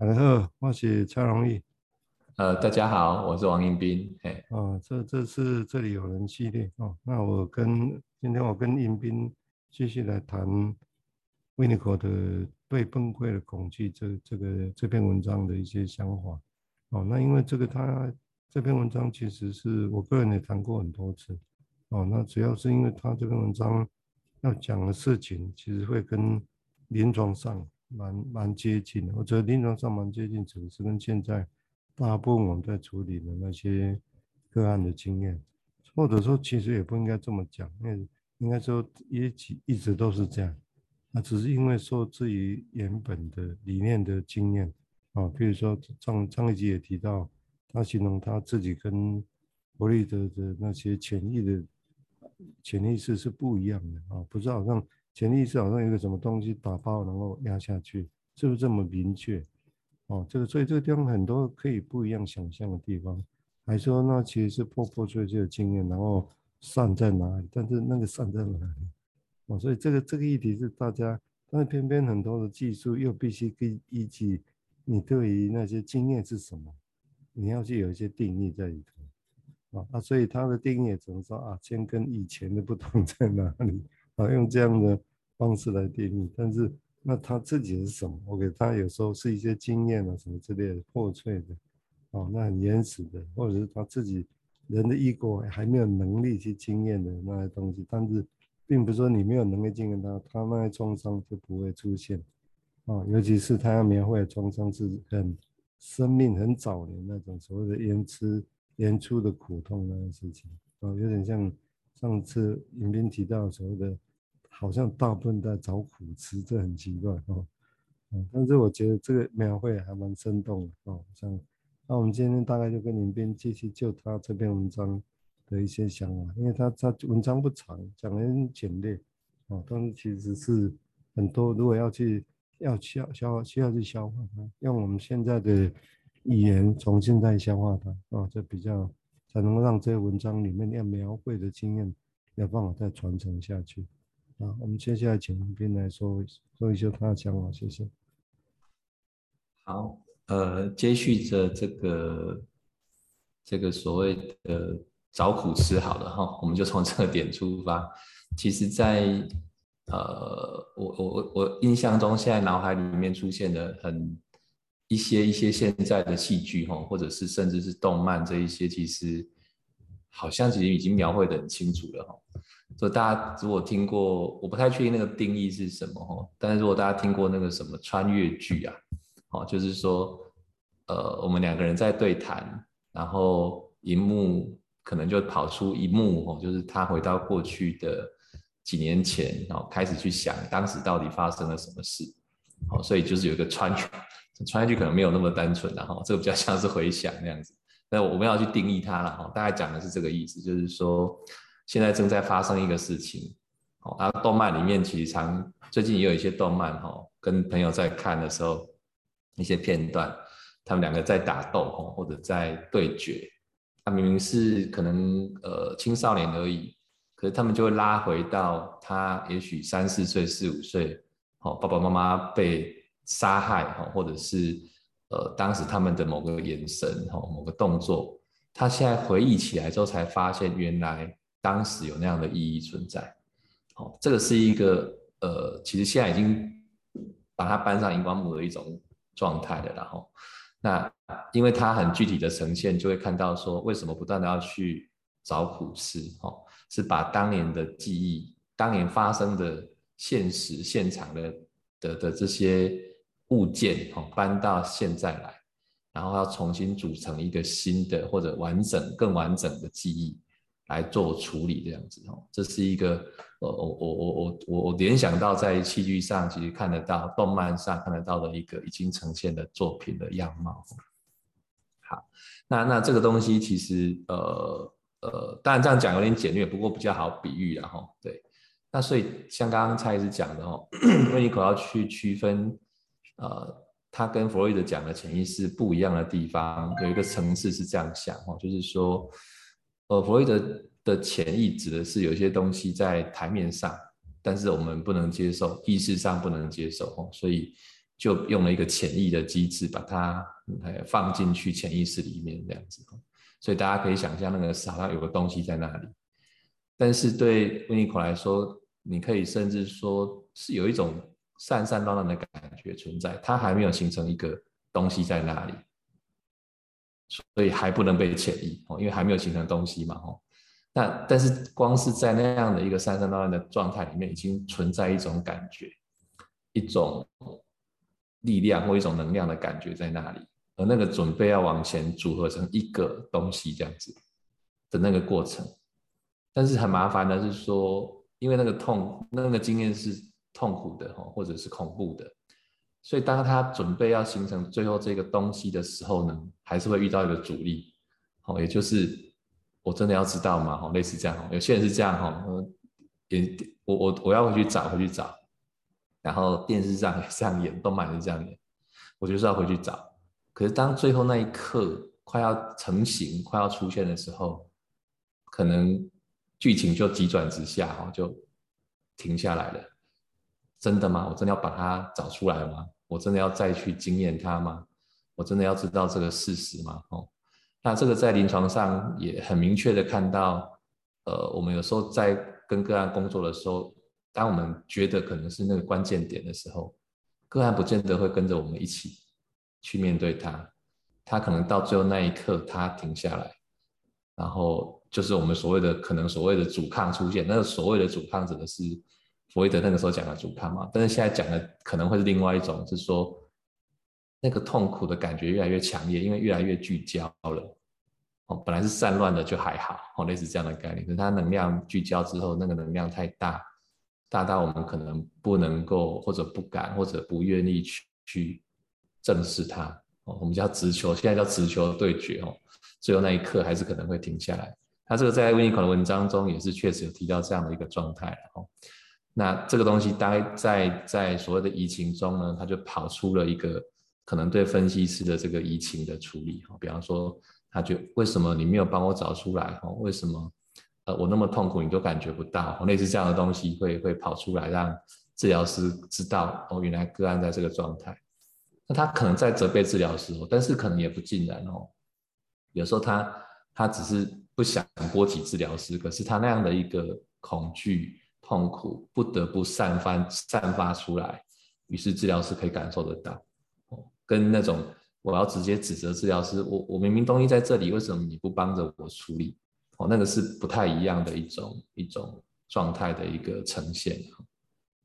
大家好，我是蔡荣义。呃，大家好，我是王英斌。嘿，哦，这这是这里有人系列哦。那我跟今天我跟英斌继续来谈维尼口的对崩溃的恐惧这这个这篇文章的一些想法。哦，那因为这个他这篇文章其实是我个人也谈过很多次。哦，那主要是因为他这篇文章要讲的事情，其实会跟临床上蛮蛮接近的。我觉得临床上蛮接近，只是跟现在。大部分我们在处理的那些个案的经验，或者说其实也不应该这么讲，因为应该说一直一直都是这样，那只是因为受制于原本的理念的经验啊，比如说上上一集也提到，他形容他自己跟弗洛伊德的那些潜意的潜意识是不一样的啊，不是好像潜意识好像有个什么东西打包然后压下去，是不是这么明确？哦，这个所以这个地方很多可以不一样想象的地方，还说那其实是破破碎碎的经验，然后善在哪里？但是那个善在哪里？哦，所以这个这个议题是大家，但是偏偏很多的技术又必须跟依据你对于那些经验是什么，你要去有一些定义在里头。啊，那所以他的定义也只能说啊，先跟以前的不同在哪里？啊，用这样的方式来定义，但是。那他自己是什么？我给他有时候是一些经验啊，什么之类的破碎的，哦，那很原始的，或者是他自己人的 ego 还没有能力去经验的那些东西。但是，并不是说你没有能力经验他，他那些创伤就不会出现，啊，尤其是他要描绘的创伤是很生命很早年那种所谓的延迟延出的苦痛那些事情，啊，有点像上次影片提到所谓的。好像大部分在找苦吃，这很奇怪哦。嗯，但是我觉得这个描绘还蛮生动的哦。像那我们今天大概就跟林斌继续就他这篇文章的一些想法，因为他他文章不长，讲的很简略哦，但是其实是很多，如果要去要消消需要去消化它，用我们现在的语言重新再消化它哦，这比较才能够让这个文章里面要描绘的经验有办法再传承下去。好，我们接下来请林斌来说说一些他的想法，谢谢。好，呃，接续着这个这个所谓的找苦吃，好了哈，我们就从这个点出发。其实在，在呃，我我我印象中，现在脑海里面出现的很一些一些现在的戏剧哈，或者是甚至是动漫这一些，其实好像其实已经描绘的很清楚了哈。所以大家如果听过，我不太确定那个定义是什么哈，但是如果大家听过那个什么穿越剧啊，哦，就是说，呃，我们两个人在对谈，然后荧幕可能就跑出一幕哦，就是他回到过去的几年前，然后开始去想当时到底发生了什么事，哦，所以就是有一个穿越，穿越剧可能没有那么单纯，然后这个比较像是回想那样子，那我们要去定义它了哈，大概讲的是这个意思，就是说。现在正在发生一个事情，哦，啊动漫里面其实常最近也有一些动漫哈，跟朋友在看的时候，一些片段，他们两个在打斗哈，或者在对决，他明明是可能呃青少年而已，可是他们就会拉回到他也许三四岁、四五岁，哦，爸爸妈妈被杀害哈，或者是呃当时他们的某个眼神哈、某个动作，他现在回忆起来之后才发现原来。当时有那样的意义存在，好，这个是一个呃，其实现在已经把它搬上荧光幕的一种状态了，然后，那因为它很具体的呈现，就会看到说为什么不断的要去找苦吃，哦，是把当年的记忆、当年发生的现实现场的的的这些物件，哦，搬到现在来，然后要重新组成一个新的或者完整、更完整的记忆。来做处理这样子哦，这是一个呃，我我我我我我联想到在戏剧上其实看得到，动漫上看得到的一个已经呈现的作品的样貌。好，那那这个东西其实呃呃，当然这样讲有点简略，不过比较好比喻了哈。对，那所以像刚刚蔡医师讲的哦，维尼可要去区分呃，他跟弗洛伊德讲的潜意识不一样的地方，有一个层次是这样想哦，就是说。呃，弗洛伊德的潜意指的是有些东西在台面上，但是我们不能接受，意识上不能接受，哦所以就用了一个潜意的机制，把它放进去潜意识里面这样子。所以大家可以想象，那个好像有个东西在那里。但是对维尼口来说，你可以甚至说是有一种散散乱乱的感觉存在，它还没有形成一个东西在那里，所以还不能被潜意哦，因为还没有形成东西嘛哦。那但是光是在那样的一个散散乱乱的状态里面，已经存在一种感觉，一种力量或一种能量的感觉在那里，而那个准备要往前组合成一个东西这样子的那个过程，但是很麻烦的是说，因为那个痛，那个经验是痛苦的哈，或者是恐怖的，所以当他准备要形成最后这个东西的时候呢，还是会遇到一个阻力，哦，也就是。我真的要知道吗？哈，类似这样，有些人是这样哈，也我我我要回去找，回去找，然后电视上也这样演，动漫也这样演，我就是要回去找。可是当最后那一刻快要成型、快要出现的时候，可能剧情就急转直下，哈，就停下来了。真的吗？我真的要把它找出来吗？我真的要再去经验它吗？我真的要知道这个事实吗？哦。那这个在临床上也很明确的看到，呃，我们有时候在跟个案工作的时候，当我们觉得可能是那个关键点的时候，个案不见得会跟着我们一起去面对它，他可能到最后那一刻他停下来，然后就是我们所谓的可能所谓的阻抗出现，那个所谓的阻抗指的是弗洛伊德那个时候讲的阻抗嘛，但是现在讲的可能会是另外一种，是说。那个痛苦的感觉越来越强烈，因为越来越聚焦了。哦，本来是散乱的就还好，哦，类似这样的概念。可是它能量聚焦之后，那个能量太大，大到我们可能不能够，或者不敢，或者不愿意去去正视它。哦，我们叫直球，现在叫直球对决。哦，最后那一刻还是可能会停下来。他这个在温尼可的文章中也是确实有提到这样的一个状态。哦，那这个东西大概在在所谓的移情中呢，它就跑出了一个。可能对分析师的这个移情的处理，哈，比方说，他就为什么你没有帮我找出来，哈，为什么，呃，我那么痛苦你都感觉不到，类似这样的东西会会跑出来，让治疗师知道，哦，原来个案在这个状态。那他可能在责备治疗师哦，但是可能也不尽然哦。有时候他他只是不想波及治疗师，可是他那样的一个恐惧、痛苦不得不散发散发出来，于是治疗师可以感受得到。跟那种我要直接指责治疗师，我我明明东西在这里，为什么你不帮着我处理？哦，那个是不太一样的一种一种状态的一个呈现。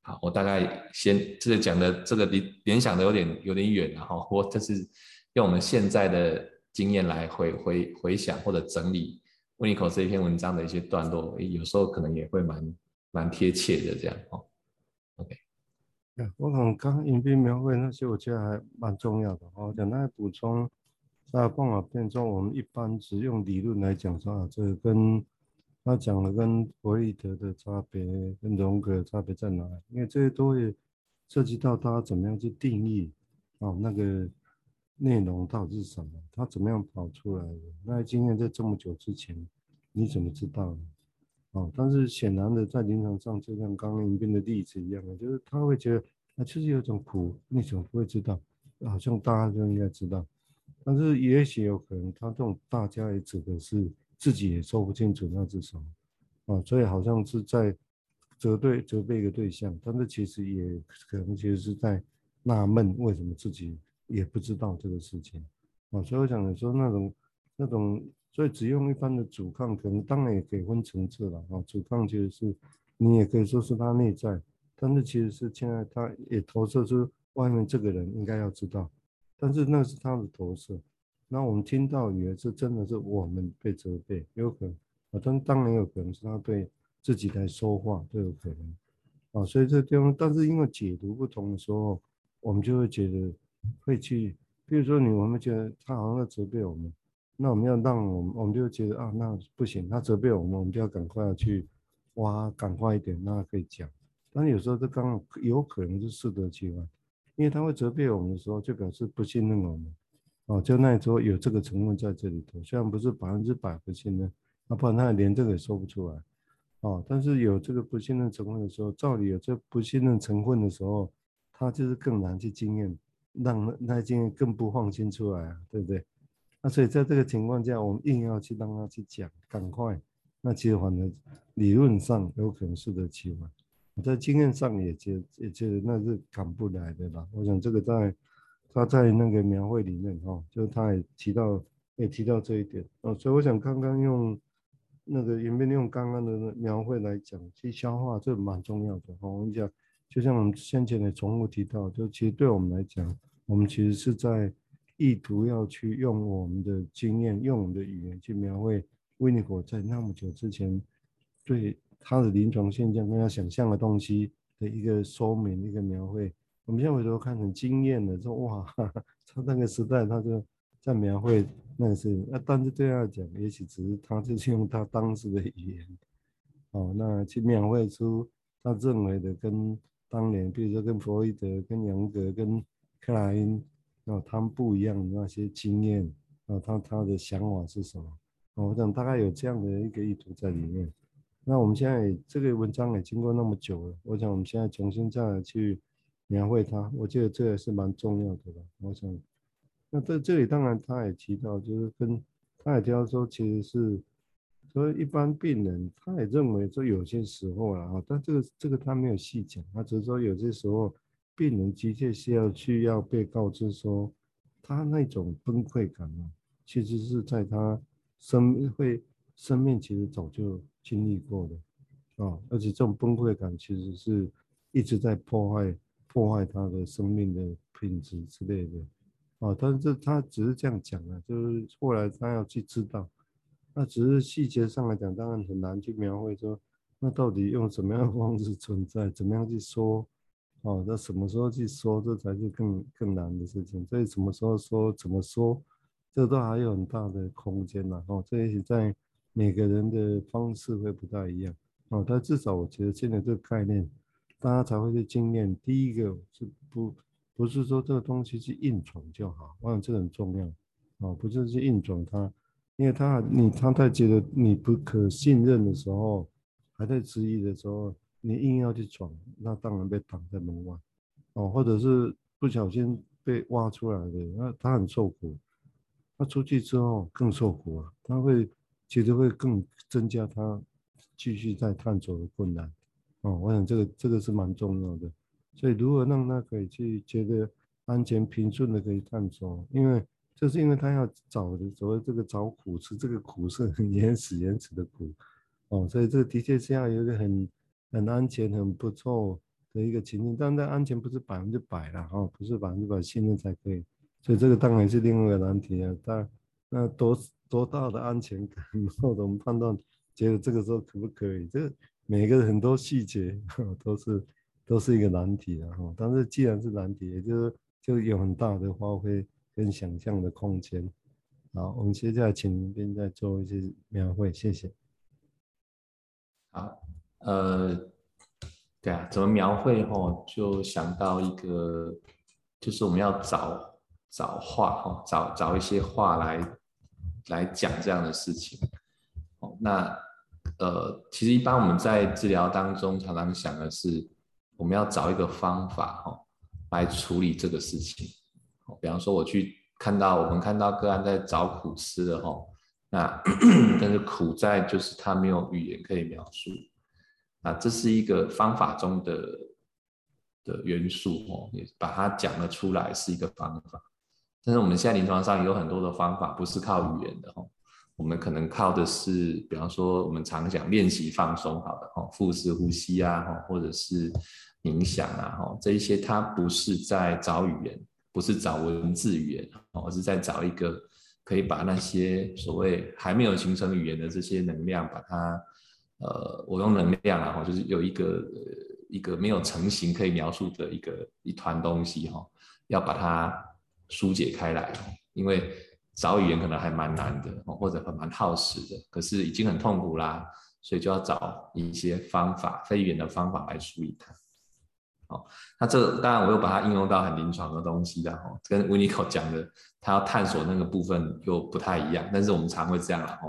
好，我大概先这个讲的这个联联想的有点有点远了哈，我这是用我们现在的经验来回回回想或者整理温尼口这一篇文章的一些段落，有时候可能也会蛮蛮贴切的这样哦。OK。我可能刚刚影片描绘那些，我觉得还蛮重要的。哦简单补充，在方法片中，我们一般只用理论来讲说啊，这个跟他讲的跟弗洛伊德的差别，跟荣格的差别在哪里？因为这些都会涉及到他怎么样去定义哦，那个内容到底是什么？他怎么样跑出来的？那经验在这么久之前，你怎么知道呢？哦，但是显然的，在临床上，就像刚刚影片的例子一样的，就是他会觉得，啊，其实有种苦，你怎么不会知道？好像大家都应该知道，但是也许有可能，他这种大家也指的是自己也说不清楚那是什么，啊，所以好像是在责对责备一个对象，但是其实也可能其实是在纳闷为什么自己也不知道这个事情，啊，所以我想说那种那种。所以只用一般的阻抗，可能当然也可以分层次了啊。阻抗其实是你也可以说是他内在，但是其实是现在他也投射出外面这个人应该要知道，但是那是他的投射。那我们听到以为是真的是我们被责备，有可能啊，但当然有可能是他对自己来说话都有可能啊。所以这地方，但是因为解读不同的时候，我们就会觉得会去，比如说你我们觉得他好像在责备我们。那我们要让我们，我们就觉得啊，那不行，他责备我们，我们就要赶快要去挖，赶快一点，那可以讲。但有时候这刚好有可能是适得其反，因为他会责备我们的时候，就表示不信任我们，哦，就那时候有这个成分在这里头，虽然不是百分之百不信任，那不然他连这个也说不出来，哦，但是有这个不信任成分的时候，照理有这不信任成分的时候，他就是更难去经验，让那经验更不放心出来啊，对不对？那所以在这个情况下，我们硬要去让他去讲，赶快，那其实反正理论上有可能适得其反，我在经验上也觉也觉得那是赶不来的啦。我想这个在他在那个描绘里面哈，就他也提到也提到这一点哦，所以我想刚刚用。那个有没用刚刚的描绘来讲去消化，这蛮重要的。我跟你讲，就像我们先前的重复提到，就其实对我们来讲，我们其实是在意图要去用我们的经验、用我们的语言去描绘维尼果在那么久之前对他的临床现象跟他想象的东西的一个说明、一个描绘。我们现在回头看很惊艳的说，哇，哈哈，他那个时代他就在描绘。那是那，但是对他来讲，也许只是他就是用他当时的语言，哦，那去描绘出他认为的跟当年，比如说跟弗洛伊德、跟杨格、跟克莱因，那，他们不一样的那些经验，那，他他的想法是什么？我想大概有这样的一个意图在里面。那我们现在这个文章也经过那么久了，我想我们现在重新再来去描绘它，我觉得这也是蛮重要的吧。我想。那在这里，当然他也提到，就是跟他也提到说，其实是所以一般病人，他也认为说有些时候啊，但这个这个他没有细讲，他只是说有些时候病人的确是要去要被告知说，他那种崩溃感啊，其实是在他生会生命其实早就经历过的啊，而且这种崩溃感其实是一直在破坏破坏他的生命的品质之类的。啊，但是他只是这样讲啊，就是后来他要去知道，那只是细节上来讲，当然很难去描绘说，那到底用什么样的方式存在，怎么样去说，哦，那什么时候去说，这才是更更难的事情。所以什么时候说，怎么说，这都还有很大的空间呐。哦，这也许在每个人的方式会不太一样。哦，但至少我觉得现在这个概念，大家才会去经验。第一个是不。不是说这个东西去硬闯就好，我想这很重要，哦，不就是硬闯它，因为他你他在觉得你不可信任的时候，还在质疑的时候，你硬要去闯，那当然被挡在门外，哦，或者是不小心被挖出来的，那他很受苦，他出去之后更受苦啊，他会其实会更增加他继续在探索的困难，哦，我想这个这个是蛮重要的。所以，如何让他可以去觉得安全平顺的可以探索？因为就是因为他要找的所谓这个找苦吃这个苦是很原始原始的苦哦，所以这个的确是要有一个很很安全很不错的一个情境，但那安全不是百分之百了哦，不是百分之百信任才可以。所以这个当然是另外一个难题啊。但那多多大的安全感，然 后我们判断觉得这个时候可不可以？这每个很多细节 都是。都是一个难题的哈，但是既然是难题，也就是就有很大的发挥跟想象的空间。好，我们接下来请林斌再做一些描绘，谢谢。好，呃，对啊，怎么描绘哈？就想到一个，就是我们要找找话哈，找找一些话来来讲这样的事情。哦，那呃，其实一般我们在治疗当中常常想的是。我们要找一个方法哈，来处理这个事情。比方说，我去看到我们看到个案在找苦吃的哈，那 但是苦在就是他没有语言可以描述，啊，这是一个方法中的的元素哦，也把它讲了出来是一个方法。但是我们现在临床上有很多的方法不是靠语言的哦，我们可能靠的是，比方说我们常讲练习放松好的哈，腹式呼吸啊，或者是。冥想啊，哈，这一些它不是在找语言，不是找文字语言，而是在找一个可以把那些所谓还没有形成语言的这些能量，把它，呃，我用能量啊，哈，就是有一个一个没有成型可以描述的一个一团东西，哈，要把它疏解开来，因为找语言可能还蛮难的，或者还蛮耗时的，可是已经很痛苦啦，所以就要找一些方法，非语言的方法来梳理它。好，那这当然我又把它应用到很临床的东西的哈，跟 Winiko 讲的他要探索那个部分又不太一样，但是我们常会这样了哈，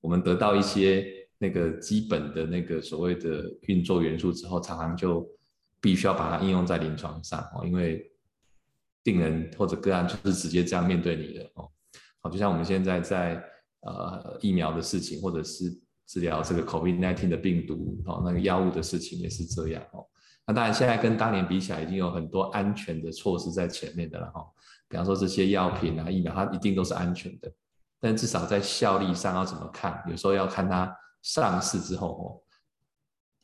我们得到一些那个基本的那个所谓的运作元素之后，常常就必须要把它应用在临床上哦，因为病人或者个案就是直接这样面对你的哦。好，就像我们现在在呃疫苗的事情，或者是治疗这个 COVID-19 的病毒哦，那个药物的事情也是这样哦。那当然现在跟当年比起来，已经有很多安全的措施在前面的了哈。比方说这些药品啊、疫苗，它一定都是安全的。但至少在效力上要怎么看？有时候要看它上市之后哦。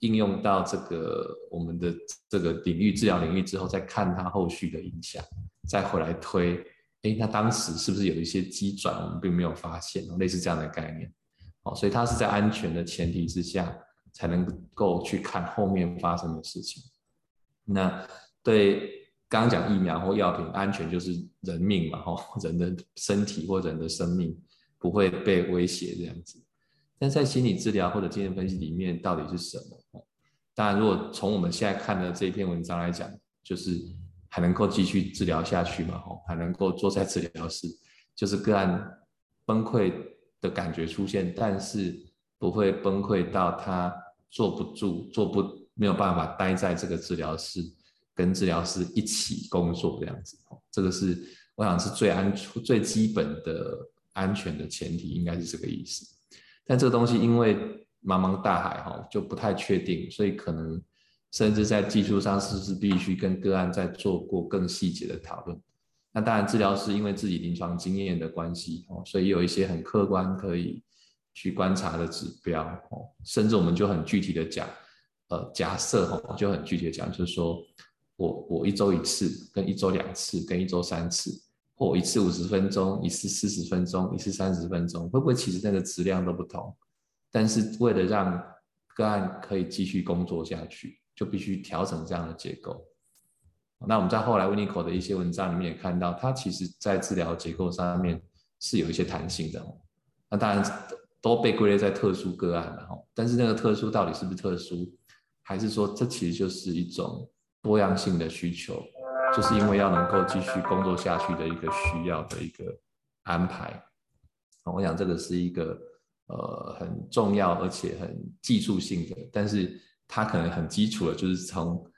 应用到这个我们的这个领域治疗领域之后，再看它后续的影响，再回来推，哎，那当时是不是有一些机转，我们并没有发现，类似这样的概念，哦，所以它是在安全的前提之下，才能够去看后面发生的事情。那对刚讲疫苗或药品安全，就是人命嘛，哦，人的身体或人的生命不会被威胁这样子。但在心理治疗或者精神分析里面，到底是什么？当然，如果从我们现在看的这一篇文章来讲，就是还能够继续治疗下去嘛？吼，还能够坐在治疗室，就是个案崩溃的感觉出现，但是不会崩溃到他坐不住、坐不没有办法待在这个治疗室，跟治疗师一起工作这样子。这个是我想是最安全最基本的安全的前提，应该是这个意思。但这个东西因为茫茫大海哈，就不太确定，所以可能甚至在技术上是不是必须跟个案再做过更细节的讨论。那当然，治疗师因为自己临床经验的关系哦，所以有一些很客观可以去观察的指标哦，甚至我们就很具体的讲，呃，假设哈，就很具体的讲，就是说我我一周一次，跟一周两次，跟一周三次。或一次五十分钟，一次四十分钟，一次三十分钟，会不会其实那个质量都不同？但是为了让个案可以继续工作下去，就必须调整这样的结构。那我们在后来 Winnicott 的一些文章里面也看到，它其实在治疗结构上面是有一些弹性的。那当然都被归类在特殊个案了哈。但是那个特殊到底是不是特殊，还是说这其实就是一种多样性的需求？就是因为要能够继续工作下去的一个需要的一个安排，我想这个是一个呃很重要而且很技术性的，但是它可能很基础的，就是从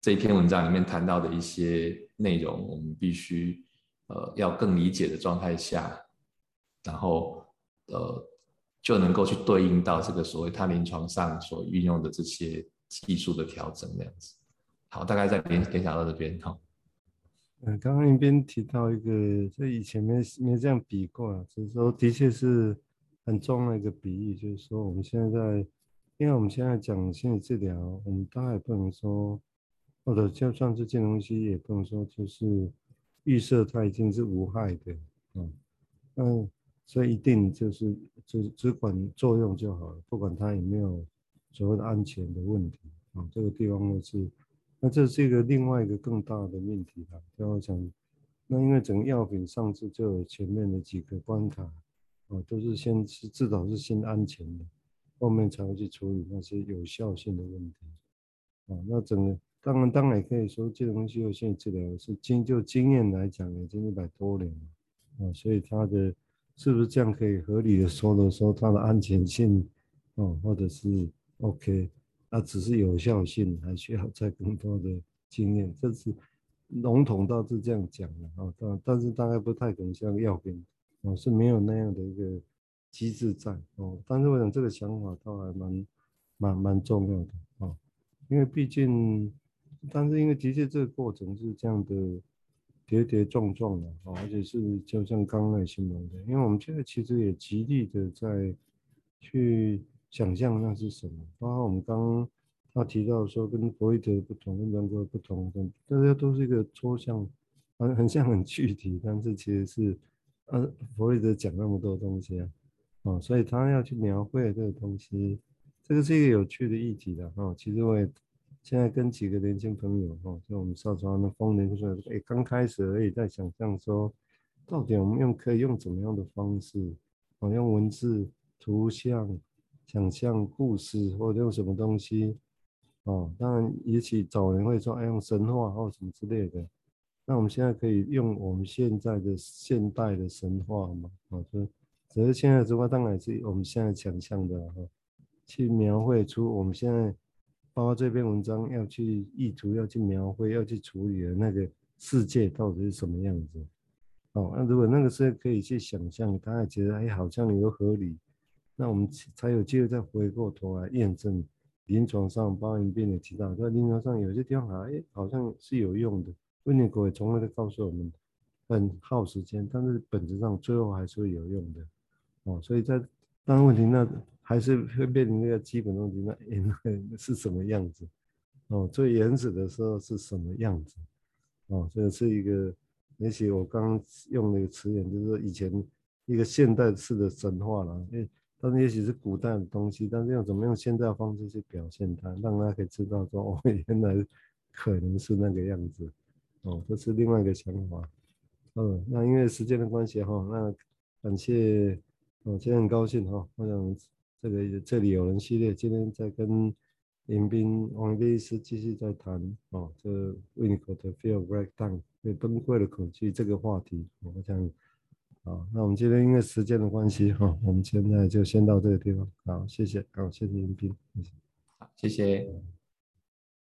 这篇文章里面谈到的一些内容，我们必须呃要更理解的状态下，然后呃就能够去对应到这个所谓他临床上所运用的这些技术的调整那样子。好，大概在联联想到这边哈。嗯，刚刚一边提到一个，这以前没没这样比过啊，只是说的确是很重要的一个比喻，就是说我们现在，因为我们现在讲心理治疗，我们当然也不能说，或者就算是这东西也不能说就是预设它已经是无害的，嗯，嗯，所以一定就是只只管作用就好了，不管它有没有所谓的安全的问题，啊，这个地方呢是。那这是一个另外一个更大的命题了。就我讲，那因为整个药品上市就有前面的几个关卡，啊，都是先是至少是先安全的，后面才会去处理那些有效性的问题。啊，那整个当然当然也可以说，这东西有心理治疗是经就经验来讲已经一百多年了，啊，所以它的是不是这样可以合理的说的说它的安全性，哦，或者是 OK。那只是有效性，还需要再更多的经验。这是笼统倒是这样讲的啊，但但是大概不太可能像药品哦，是没有那样的一个机制在哦。但是我想这个想法倒还蛮蛮蛮重要的啊，因为毕竟，但是因为的确这个过程是这样的跌跌撞撞的啊，而且是就像刚才形容的，因为我们现在其实也极力的在去。想象那是什么？包括我们刚刚他提到说，跟弗洛伊德不同，跟荣格不同，大家都是一个抽象，很很像很具体，但是其实是，呃，弗洛伊德讲那么多东西啊，啊，所以他要去描绘这个东西，这个是一个有趣的议题的哈。其实我也现在跟几个年轻朋友哈，就我们少壮的丰年说，哎，刚开始而已，在想象说，到底我们用可以用怎么样的方式，啊，用文字、图像。想象故事或者用什么东西，哦，当然也许早人会说，哎，用神话或什么之类的。那我们现在可以用我们现在的现代的神话嘛，啊，就只是现在神话当然是我们现在想象的哈，去描绘出我们现在包括这篇文章要去意图、要去描绘、要去处理的那个世界到底是什么样子？哦，那如果那个是可以去想象，他还觉得哎，好像有合理，那我们才有机会再回过头来验证临床上包含病的提到，在临床上有些地方啊，哎，好像是有用的。温尼国也从来都告诉我们，很耗时间，但是本质上最后还是会有用的。哦，所以在当问题那还是会面临那个基本问题，那那是什么样子？哦，最原始的时候是什么样子？哦，这是一个。也许我刚刚用那个词眼，就是说以前一个现代式的神话了，因为，但是也许是古代的东西，但是用怎么用现代的方式去表现它，让大家可以知道说，哦，原来可能是那个样子，哦，这是另外一个想法。嗯，那因为时间的关系哈，那感谢，哦，今天很高兴哈，我想这个这里有人系列，今天在跟林斌王医师继续在谈哦，这 Winnicott Fear of Breakdown。对崩溃的恐惧这个话题，我想，好，那我们今天因为时间的关系，哈，我们现在就先到这个地方，好，谢谢，好，谢谢林斌，谢谢，好，谢谢。